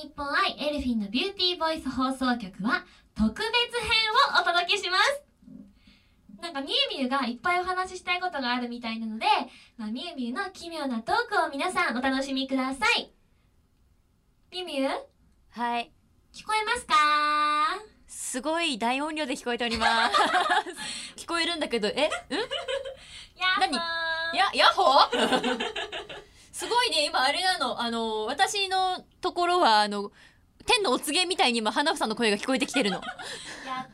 日本愛エルフィンのビューティーボイス放送局は特別編をお届けします。なんかみゆみゆがいっぱいお話ししたいことがあるみたいなので、まあ、みゆみゆの奇妙なトークを皆さんお楽しみください。みゆみゆはい。聞こえますか？すごい大音量で聞こえております。聞こえるんだけどえ？ん？ややヤッホー？すごいね今あれなの。あの私のところはあの天のお告げみたいに今花房の声が聞こえてきてるの。やっ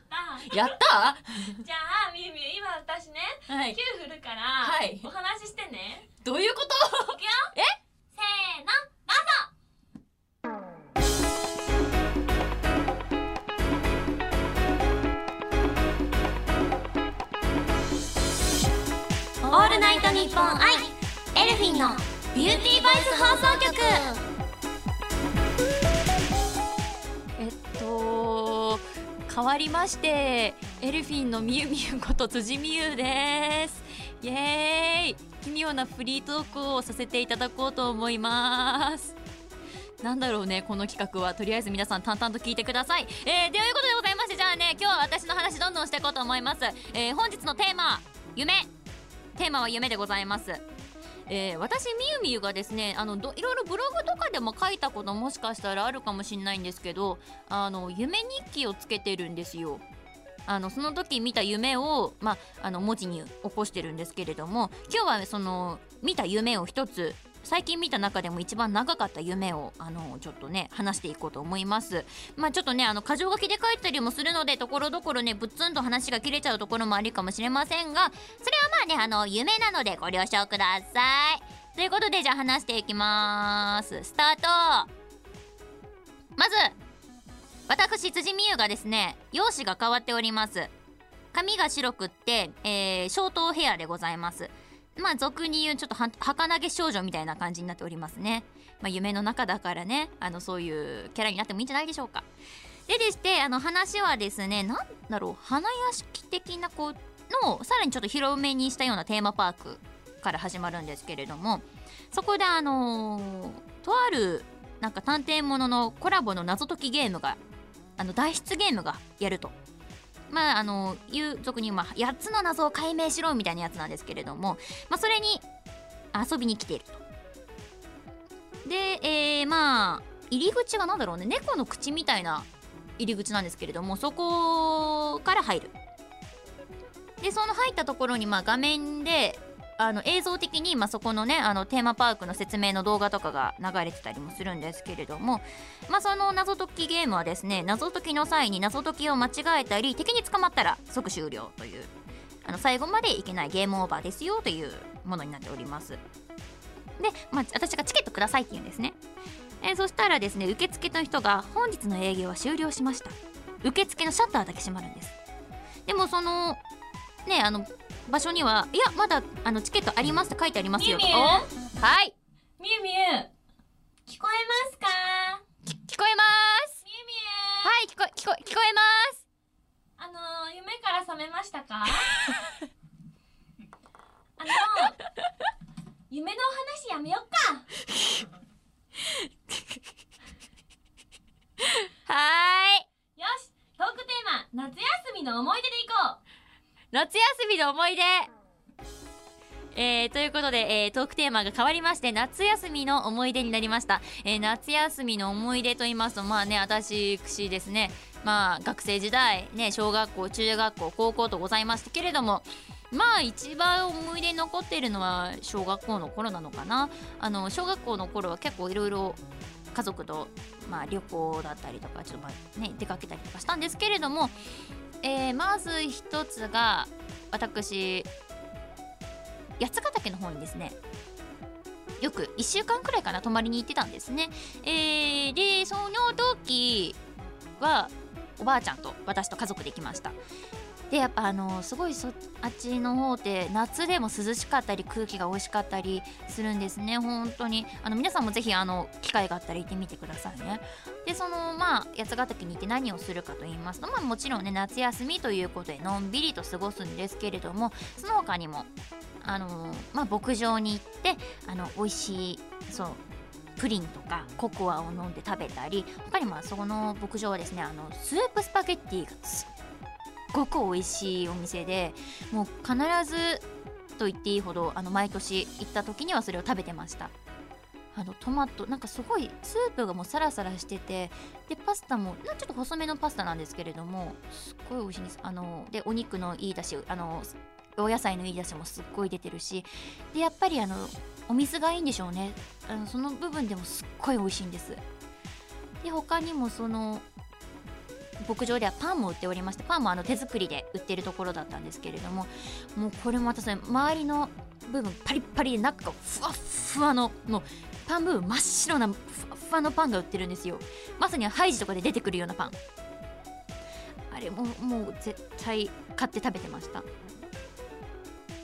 た。やった？じゃあみゆみゆ今私ねはい。9振るから、はい。お話ししてね。どういうこと？いくよ。え？せーのどうぞオールナイトニッポン愛エルフィンのビューティーボイス放送局変わりましてエルフィンのみゆみゆこと辻みゆです。イエーイ。奇妙なフリートークをさせていただこうと思います。なんだろうねこの企画は。とりあえず皆さん淡々と聞いてください。えー、ということでございましてじゃあね今日は私の話どんどんしていこうと思います、えー、本日のテーマ夢。テーマは夢でございます。えー、私みゆみゆがですねあのどいろいろブログとかでも書いたこともしかしたらあるかもしれないんですけどあの夢日記をつけてるんですよ。あのその時見た夢を、まあ、あの文字に起こしてるんですけれども今日はその見た夢を一つ最近見た中でも一番長かった夢をあのちょっとね話していこうと思います。まあちょっとねあの箇条書きで書いたりもするのでところどころねぶっつんと話が切れちゃうところもあるかもしれませんがそれはまあねあの夢なのでご了承ください。ということでじゃあ話していきます。スタート。まず私辻美優がですね容姿が変わっております。髪が白くって、えー、ショートヘアでございます。まあ俗に言うちょっとは儚げ少女みたいな感じになっておりますね。まあ夢の中だからね。あのそういうキャラになってもいいんじゃないでしょうか。ででしてあの話はですねなんだろう花屋敷的なこうのさらにちょっと広めにしたようなテーマパークから始まるんですけれどもそこであのーとあるなんか探偵もののコラボの謎解きゲームがあの脱出ゲームがやると。まああのいう俗に言う、まあ、8つの謎を解明しろみたいなやつなんですけれども、まあ、それに遊びに来ていると。で、えー、まあ入り口が何だろうね。猫の口みたいな入り口なんですけれどもそこから入る。でその入ったところにまあ画面であの映像的に、まあ、そこのねあのテーマパークの説明の動画とかが流れてたりもするんですけれども、まあ、その謎解きゲームはですね謎解きの際に謎解きを間違えたり敵に捕まったら即終了というあの最後までいけないゲームオーバーですよというものになっております。で、まあ、私がチケットくださいって言うんですね。えそしたらですね受付の人が本日の営業は終了しました。受付のシャッターだけ閉まるんです。でもそのねあの場所にはいやまだあのチケットありますって書いてありますよ。とみゆはい。みゆみゆ聞こえますか？聞こえます。みゆみゆはい聞こ聞こ聞こえます。あのー、夢から覚めましたか？あの夢のお話やめよっか。はーい。よしトークテーマ夏休みの思い出でいこう夏休みの思い出。えー、ということで、えートークテーマが変わりまして夏休みの思い出になりました、えー夏休みの思い出と言いますとまあね私ですね。まあ学生時代ね小学校中学校高校とございましたけれどもまあ一番思い出に残っているのは小学校の頃なのかな。あの小学校の頃は結構いろいろ家族と、まあ、旅行だったりとかちょっとまあね出かけたりとかしたんですけれども、えーまず1つが私八ヶ岳の方にですねよく1週間くらいかな泊まりに行ってたんですね、えーでその時はおばあちゃんと私と家族で行きました。でやっぱあのすごいそあっちの方って夏でも涼しかったり空気が美味しかったりするんですね。本当に。あの皆さんもぜひあの機会があったら行ってみてくださいね。でそのまあ八ヶ岳に行って何をするかと言いますとまあもちろんね夏休みということでのんびりと過ごすんですけれどもその他にもあのまあ牧場に行ってあの美味しいそうプリンとかココアを飲んで食べたり他にもそこの牧場はですねあのスープスパゲッティがすっごく美味しいお店でもう必ずと言っていいほどあの毎年行った時にはそれを食べてました。あのトマトなんかすごいスープがもうサラサラしててでパスタもなちょっと細めのパスタなんですけれどもすっごい美味しいんです。あのでお肉のいいだしあのお野菜のいいだしもすっごい出てるしでやっぱりあのお水がいいんでしょうね。あのその部分でもすっごい美味しいんです。で他にもその牧場ではパンも売っておりましてパンもあの手作りで売ってるところだったんですけれどももうこれもまたそれ周りの部分パリッパリで中がふわっふわのもうパン部分真っ白なふわっふわのパンが売ってるんですよ。まさにハイジとかで出てくるようなパン。あれももう絶対買って食べてました。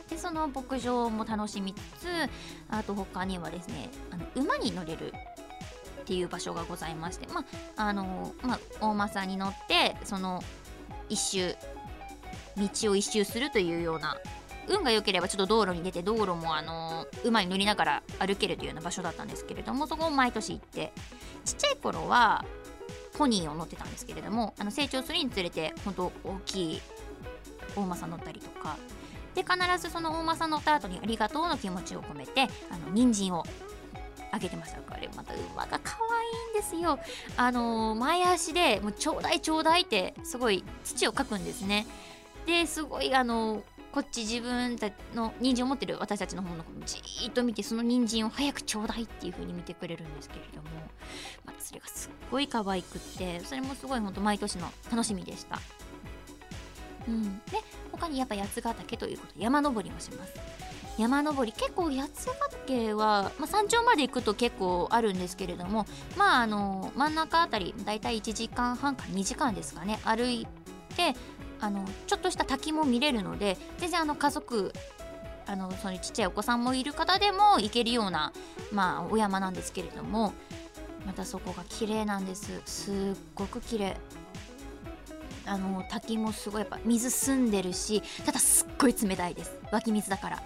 でその牧場も楽しみつつあと他にはですねあの馬に乗れるっていう場所がございましてまああのまあ大政に乗ってその一周道を一周するというような運が良ければちょっと道路に出て道路もあの馬に乗りながら歩けるというような場所だったんですけれどもそこを毎年行ってちっちゃい頃はポニーを乗ってたんですけれどもあの成長するにつれて本当大きい大政乗ったりとかで必ずその大政乗った後にありがとうの気持ちを込めてあの人参をあげてました。これまた馬が可愛いんですよ。あの前足でもうちょうだいちょうだいってすごい土をかくんですね。ですごいあのこっち自分たちの人参を持ってる私たちの方のじーっと見てその人参を早くちょうだいっていう風に見てくれるんですけれども。まそれがすっごい可愛くってそれもすごいほんと毎年の楽しみでした。うん。で他にやっぱ八ヶ岳ということで山登りもします。山登り結構八ヶ岳は、まあ、山頂まで行くと結構あるんですけれどもまああの真ん中あたりだいたい1時間半から2時間ですかね歩いてあのちょっとした滝も見れるので全然あの家族あのそのちっちゃいお子さんもいる方でも行けるような、まあ、お山なんですけれどもまたそこが綺麗なんです。すっごく綺麗。あの滝もすごいやっぱ水澄んでるしただすっごい冷たいです。湧き水だから。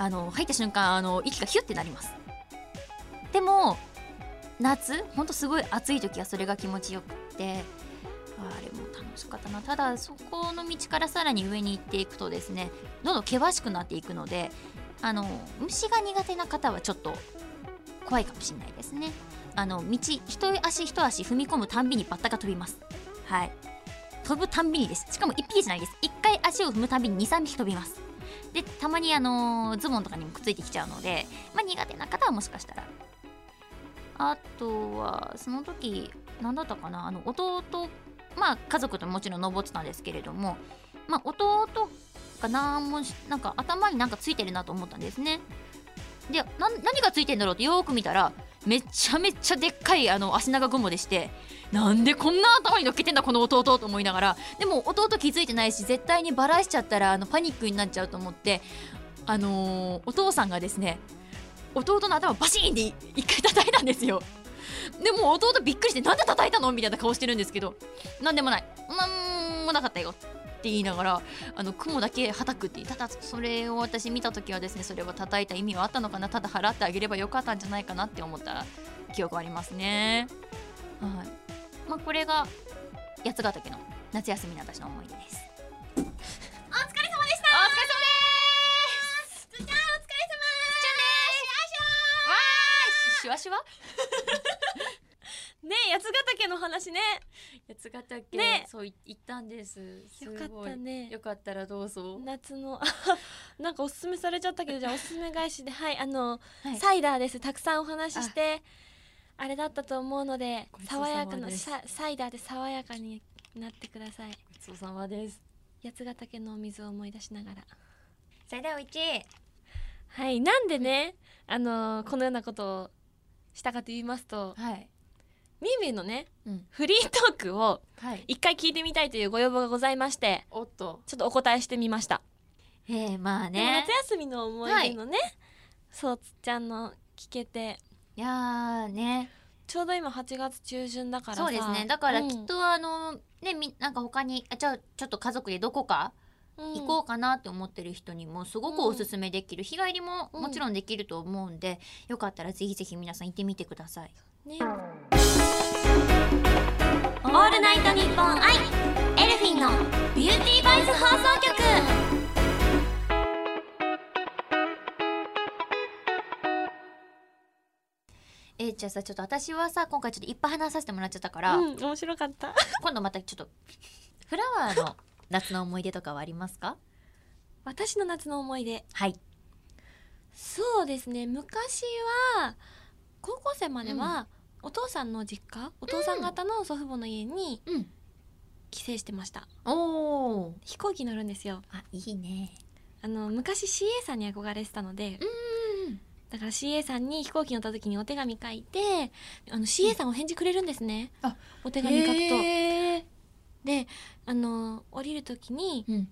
あの入った瞬間あの息がヒュッてなります。でも夏ほんとすごい暑い時はそれが気持ちよくってあれも楽しかったな。ただそこの道からさらに上に行っていくとですねどんどん険しくなっていくのであの虫が苦手な方はちょっと怖いかもしれないですね。あの道一足一足踏み込むたんびにバッタが飛びます。はい。飛ぶたんびにです。しかも1匹じゃないです。1回足を踏むたんびに23匹飛びます。でたまにあのズボンとかにもくっついてきちゃうので、まあ、苦手な方はもしかしたら。あとはその時何だったかなあの弟まあ家族ともちろん登ってたんですけれどもまあ弟がなもなんか頭になんかついてるなと思ったんですね。で何がついてんだろうってよーく見たらめちゃめちゃでっかいあの足長雲でしてなんでこんな頭に乗っけてんだこの弟と思いながらでも弟気づいてないし絶対にバラしちゃったらあのパニックになっちゃうと思ってあのーお父さんがですね弟の頭バシーンって一回叩いたんですよ。でも弟びっくりしてなんで叩いたの？みたいな顔してるんですけどなんでもない。なんもなかったよ。って言いながらあの雲だけはたくってただそれを私見た時はですねそれは叩いた意味はあったのかなただ払ってあげればよかったんじゃないかなって思った記憶ありますね。はい。まあこれが八ヶ岳の夏休みの私の思い出です。お疲れ様でした！お疲れ様です！つーちゃんお疲れ様わーい！シュワシュワ？ね八ヶ岳の話ね八ヶ岳、ね。そうい行ったんです。すよごいかったね。よかったらどうぞ。夏の なんかおすすめされちゃったけど じゃあおすすめ返しで。はいあの、はい。サイダーです。たくさんお話ししてあ。れだったと思うので爽やかなササイダーで爽やかになってください。ごちそうさまです。八ヶ岳のお水を思い出しながら。それではうち。はいなんでねあのこのようなことをしたかと言いますとはいみゆみゆのねうん。フリートークをはい。一回聞いてみたいというご要望がございましておっと。ちょっとお答えしてみました、えー、まあね。夏休みの思い出のね、そうつっちゃんの聞けて。いやーね。ちょうど今8月中旬だからさ。そうですね。だからうん。きっとあの、ねみなんか他にあじゃあちょっと家族でどこか行こうかなって思ってる人にもすごくおすすめできる、日帰りももちろんできると思うんで、よかったらぜひぜひ皆さん行ってみてください。ねオールナイトニッポン i elfin’のビューティーボイス放送局。えーじゃあさちょっと私はさ今回ちょっといっぱい話させてもらっちゃったから、うん面白かった。今度またちょっとフラワーの夏の思い出とかはありますか？私の夏の思い出。はい。そうですね。昔は高校生までは、お父さんの実家お父さん方の祖父母の家にうん。帰省してました。おお飛行機乗るんですよ。あいいね。あの昔 CA さんに憧れてたのでうんだから CA さんに飛行機乗った時にお手紙書いてあの CA さんお返事くれるんですね、あお手紙書くと。へー。であの降りる時にうん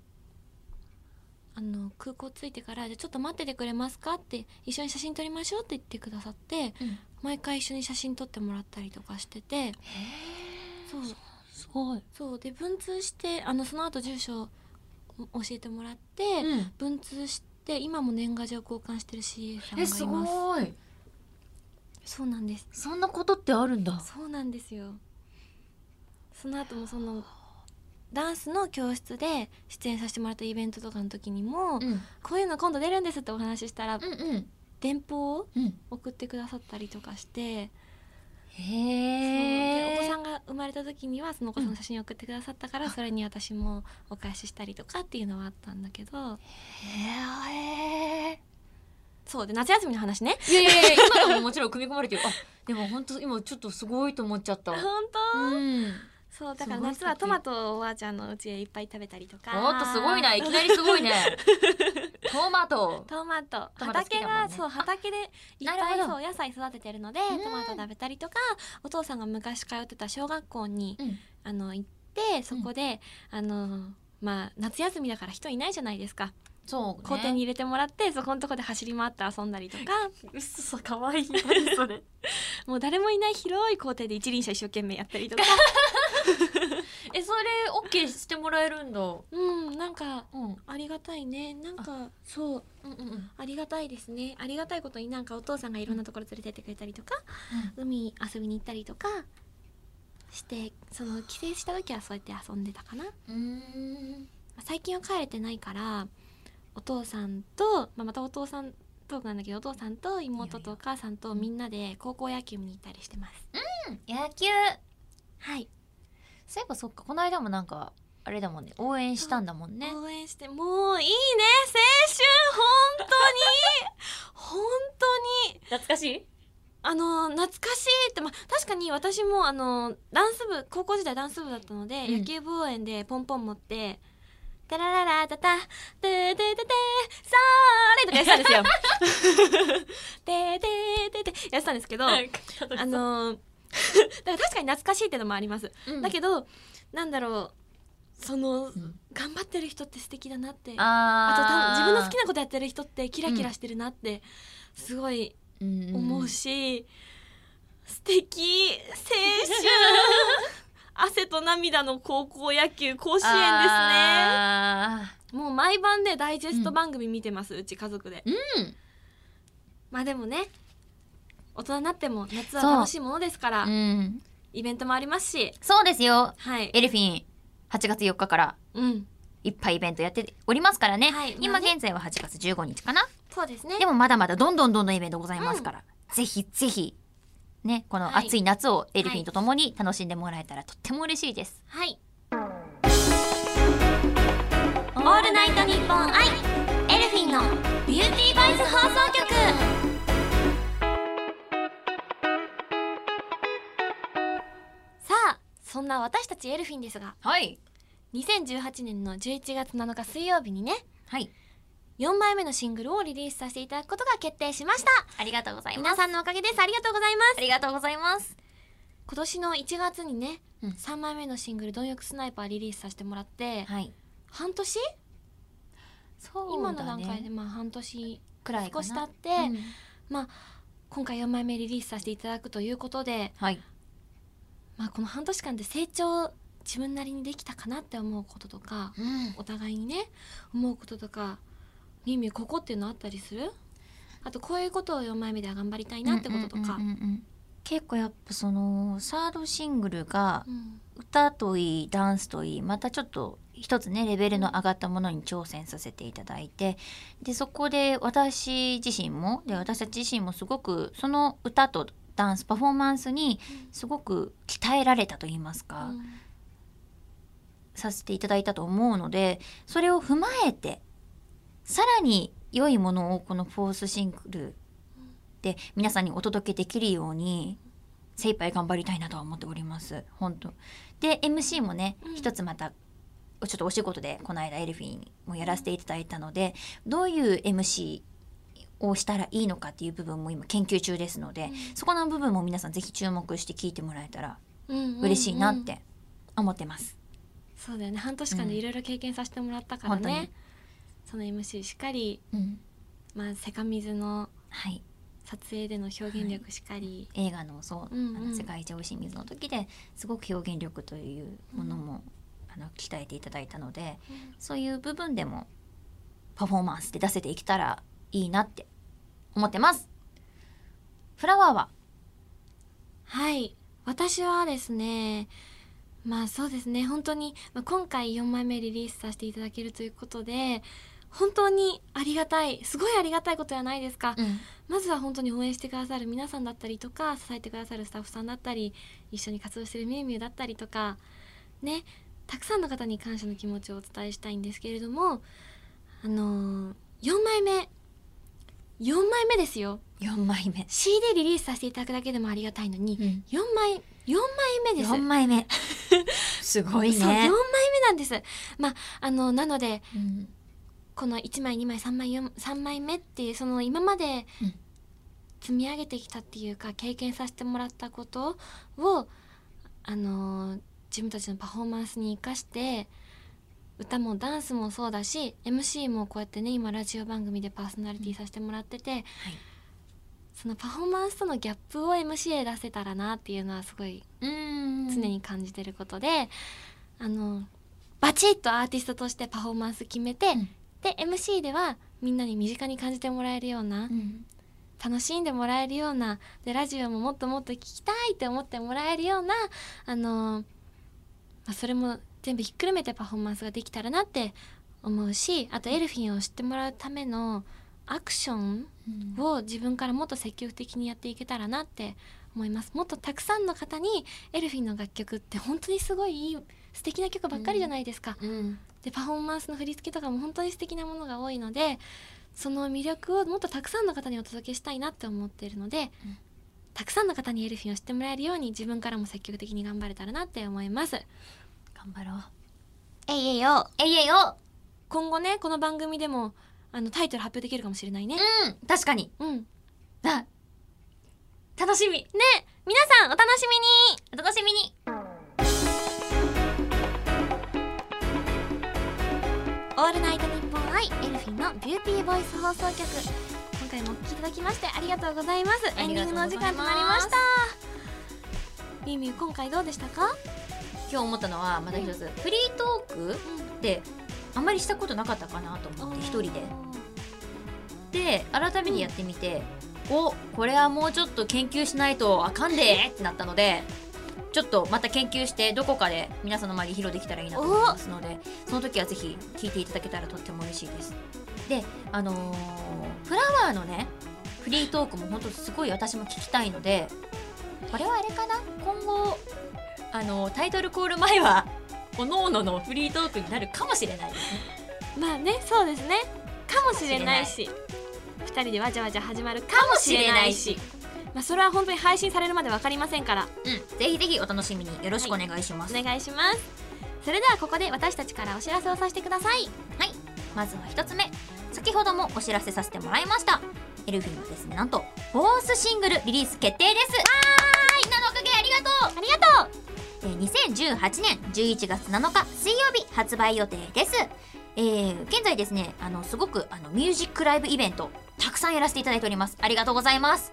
あの空港着いてから「じゃあちょっと待っててくれますか?」って「一緒に写真撮りましょう」って言ってくださってうん。毎回一緒に写真撮ってもらったりとかしてて。そう。すごいそう。で文通してあのその後住所教えてもらって、うん。文通して今も年賀状交換してる CA さんがいえます。すごい。そうなんです。そんなことってあるんだ。そうなんですよ。その後もそのダンスの教室で出演させてもらったイベントとかの時にも、うん。こういうの今度出るんですってお話ししたら、うんうん。電報をうん送ってくださったりとかしてう。えでお子さんが生まれた時にはそのお子さんの写真を送ってくださったから、それに私もお返ししたりとかっていうのはあったんだけど。へえそうで夏休みの話ね。いやいやいや 今のももちろん組み込まれてる。あでも本当今ちょっとすごいと思っちゃった本当、うんそうだから夏はトマトをおばあちゃんの家でいっぱい食べたりとか。おっとすごいないきなりすごいね。トマト。トマト。畑が、ねそう畑でいっぱいそう野菜育ててるのでうん。トマト食べたりとかお父さんが昔通ってた小学校にうん。あの行ってそこで、あのまあ夏休みだから人いないじゃないですか。そうね。校庭に入れてもらってそこのとこで走り回って遊んだりとか。うっそかわいい。何それ。もう誰もいない広い校庭で一輪車一生懸命やったりとか れオッケーしてもらえるんだ。うんなんかうんありがたいね。なんかそう。うんうんうん。ありがたいですね。ありがたいことになんかお父さんがいろんなところ連れてってくれたりとか、海遊びに行ったりとかしてその帰省した時はそうやって遊んでたかな、まうーん。あ最近は帰れてないからお父さんと、まあ、またお父さんトークなんだけどお父さんと妹とお母さんとみんなで高校野球見に行ったりしてます。野球。はい、そういえばそっかこの間もなんかあれだもんね応援したんだもんね。応援してもういいね青春本当に。本当に。懐かしい？あの懐かしいってまあ確かに私もあのダンス部高校時代ダンス部だったので、うん。野球部応援でポンポン持って「タラララタタテテテテさーれ」とかやってたんですよ。テテテテやってたんですけど、あの だから確かに懐かしいっていうのもあります。うん。だけどなんだろうそのうん。頑張ってる人って素敵だなって。あと自分の好きなことやってる人ってキラキラしてるなってすごいな思うし、素敵青春。汗と涙の高校野球甲子園あですね。もう毎晩でダイジェスト番組見てます、うち家族で。ーうん。まあでもね大人になっても夏は楽しいものですから、うん。イベントもありますし。そうですよ。はい。エルフィン8月4日からうん。いっぱいイベントやっておりますからね、はい。今現在は8月15日かな。そうですね。でもまだまだどんどんどんどんイベントございますから、ぜひぜひねこのはい。暑い夏を elfin’と共に楽しんでもらえたらとっても嬉しいです、はい。オールナイトニッポン i elfin’のビューティーボイス放送局そんな私たち elfin’ですがはい。2018年の11月7日水曜日にねはい。4枚目のシングルをリリースさせていただくことが決定しました。ありがとうございます。皆さんのおかげです。ありがとうございます。ありがとうございます。今年の1月にね、うん。3枚目のシングル「貪欲スナイパー」リリースさせてもらって、はい。半年？そう今の段階でまあ半年くらい少し経って、うん。まあ今回4枚目リリースさせていただくということで、はいまあ、この半年間で成長自分なりにできたかなって思うこととかうん。お互いにね思うこととかみゆみゆここっていうのあったりする？あとこういうことを4枚目では頑張りたいなってこととか。うんうんうんうん。結構やっぱそのサードシングルがうん。歌といいダンスといいまたちょっと一つねレベルの上がったものに挑戦させていただいてでそこで私自身もで私たち自身もすごくその歌とダンスパフォーマンスにすごく鍛えられたと言いますか、させていただいたと思うのでそれを踏まえてさらに良いものをこのフォースシングルで皆さんにお届けできるように精一杯頑張りたいなとは思っております。本当。で MC もね、うん。一つまたちょっとお仕事でこの間エルフィンもやらせていただいたのでどういう MC をしたらいいのかっていう部分も今研究中ですので、そこの部分も皆さんぜひ注目して聞いてもらえたら嬉しいなって思ってます。そうだよね。半年間でいろいろ経験させてもらったからね、その MC しっかりうん。まあセカミズのはい、撮影での表現力しっかり、映画のそう、うんうん。あの世界一美味しい水の時ですごく表現力というものも、あの鍛えていただいたのでそういう部分でもパフォーマンスで出せていけたらいいなって思ってます。フラワーは？はい。私はですねまあそうですね。本当に、まあ、今回4枚目リリースさせていただけるということで本当にありがたいすごいありがたいことじゃないですか、うん。まずは本当に応援してくださる皆さんだったりとか支えてくださるスタッフさんだったり一緒に活動してるみゆみゆだったりとかねたくさんの方に感謝の気持ちをお伝えしたいんですけれどもあのー、4枚目4枚目ですよ。4枚目、CD リリースさせていただくだけでもありがたいのに、うん、4枚4枚目です。4枚目。すごいね。そう4枚目なんです。まああのなのでうん。この1枚2枚3枚4 3枚目っていうその今までうん。積み上げてきたっていうか経験させてもらったことをあのー自分たちのパフォーマンスに生かして歌もダンスもそうだし MC もこうやってね今ラジオ番組でパーソナリティさせてもらってて、そのパフォーマンスとのギャップを MC へ出せたらなっていうのはすごいうん。常に感じてることで、あのバチッとアーティストとしてパフォーマンス決めて、うん。で MC ではみんなに身近に感じてもらえるような、うん。楽しんでもらえるようなでラジオももっともっと聞きたいって思ってもらえるようなあの、まあ、それも全部ひっくるめてパフォーマンスができたらなって思うしあとエルフィンを知ってもらうためのアクションうん。を自分からもっと積極的にやっていけたらなって思います。もっとたくさんの方にエルフィンの楽曲って本当にすごいいい素敵な曲ばっかりじゃないですか、うん。でパフォーマンスの振り付けとかも本当に素敵なものが多いのでその魅力をもっとたくさんの方にお届けしたいなって思っているので、うん。たくさんの方に elfin’を知ってもらえるように自分からも積極的に頑張れたらなって思います頑張ろう。えいえいおー。えいえいおー。今後ねこの番組でもあのタイトル発表できるかもしれないね。うん確かに。うん。ねあ楽しみ。皆さんお楽しみに。お楽しみに。オールナイトニッポン i elfin’のビューティーボイス放送局。今回もお聞きいただきましてありがとうございます。エンディングのお時間となりました。みゆみゆ今回どうでしたか？今日思ったのはまた一つ、フリートークってあんまりしたことなかったかなと思って一人で。で改めてやってみて、おこれはもうちょっと研究しないとあかんでってなったのでちょっとまた研究してどこかで皆さんの前に披露できたらいいなと思いますのでその時はぜひ聞いていただけたらとっても嬉しいです。であのーフラワーのねフリートークも本当すごい私も聞きたいのでこれはあれかな？今後あのタイトルコール前はおのおののフリートークになるかもしれないですね。まあねそうですね。かもしれないし二人でわじゃわじゃ始まるかもしれないし。まあそれは本当に配信されるまでわかりませんから。うん、ぜひぜひお楽しみによろしくお願いします、お願いします。それではここで私たちからお知らせをさせてください。まずは一つ目。先ほどもお知らせさせてもらいました。エルフィンはですねなんとフォースシングルリリース決定です。わーい。みんなのおかげありがとう。ありがとう。えー2018年11月7日水曜日発売予定です。えー現在ですねあのすごくあのミュージックライブイベントたくさんやらせていただいております。ありがとうございます。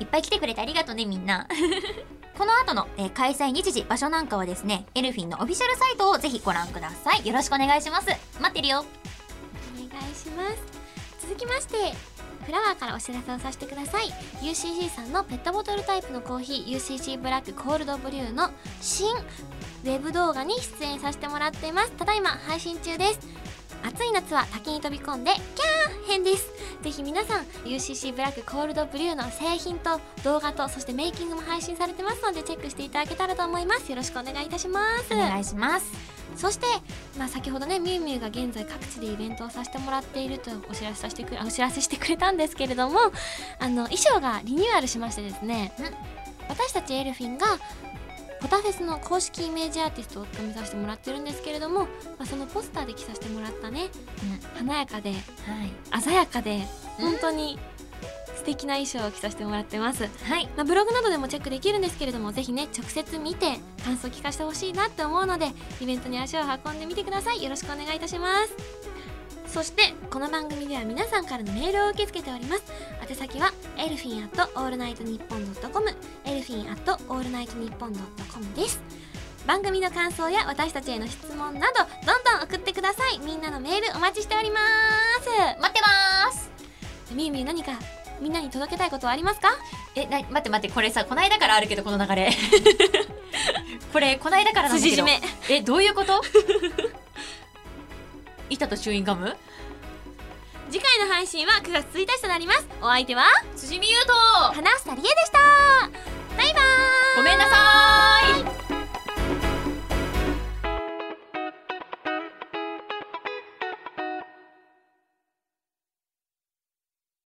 いっぱい来てくれてありがとうねみんな。この後の、えー開催日時場所なんかはですねエルフィンのオフィシャルサイトをぜひご覧ください。よろしくお願いします。待ってるよ。お願いします。続きましてフラワーからお知らせをさせてください。UCC さんのペットボトルタイプのコーヒー UCC ブラックコールドブリューの新ウェブ動画に出演させてもらっています。ただいま配信中です。暑い夏は滝に飛び込んでキャー編です。ぜひ皆さん UCC ブラックコールドブリューの製品と動画とそしてメイキングも配信されてますのでチェックしていただけたらと思います。よろしくお願いいたします。お願いしますそして、まあ、先ほどねみゆみゆが現在各地でイベントをさせてもらっているとお知らせさせてくお知らせしてくれたんですけれどもあの衣装がリニューアルしましてですね。私たちエルフィンがポタフェスの公式イメージアーティストを務めさせてもらってるんですけれども、まあ、そのポスターで着させてもらったね華やかではい。鮮やかでうん。本当に素敵な衣装を着させてもらってます、はい。まあ、ブログなどでもチェックできるんですけれどもぜひね直接見て感想を聞かせてほしいなって思うのでイベントに足を運んでみてください。よろしくお願いいたしますそしてこの番組では皆さんからのメールを受け付けております。宛先はエルフィンアットオールナイトニッポンドットコムエルフィンアットオールナイトニッポンドットコムです。番組の感想や私たちへの質問などどんどん送ってください。みんなのメールお待ちしております。待ってます。みゆみゆ何かみんなに届けたいことはありますか？えな待って待ってこれさこないだからあるけどこの流れ。これこないだからなんだけど。筋締め。えどういうこと？い板とチューインガム。次回の配信は9月1日となります。お相手は？辻美優と。花下理恵でした。バイバーイ。ごめんなさい。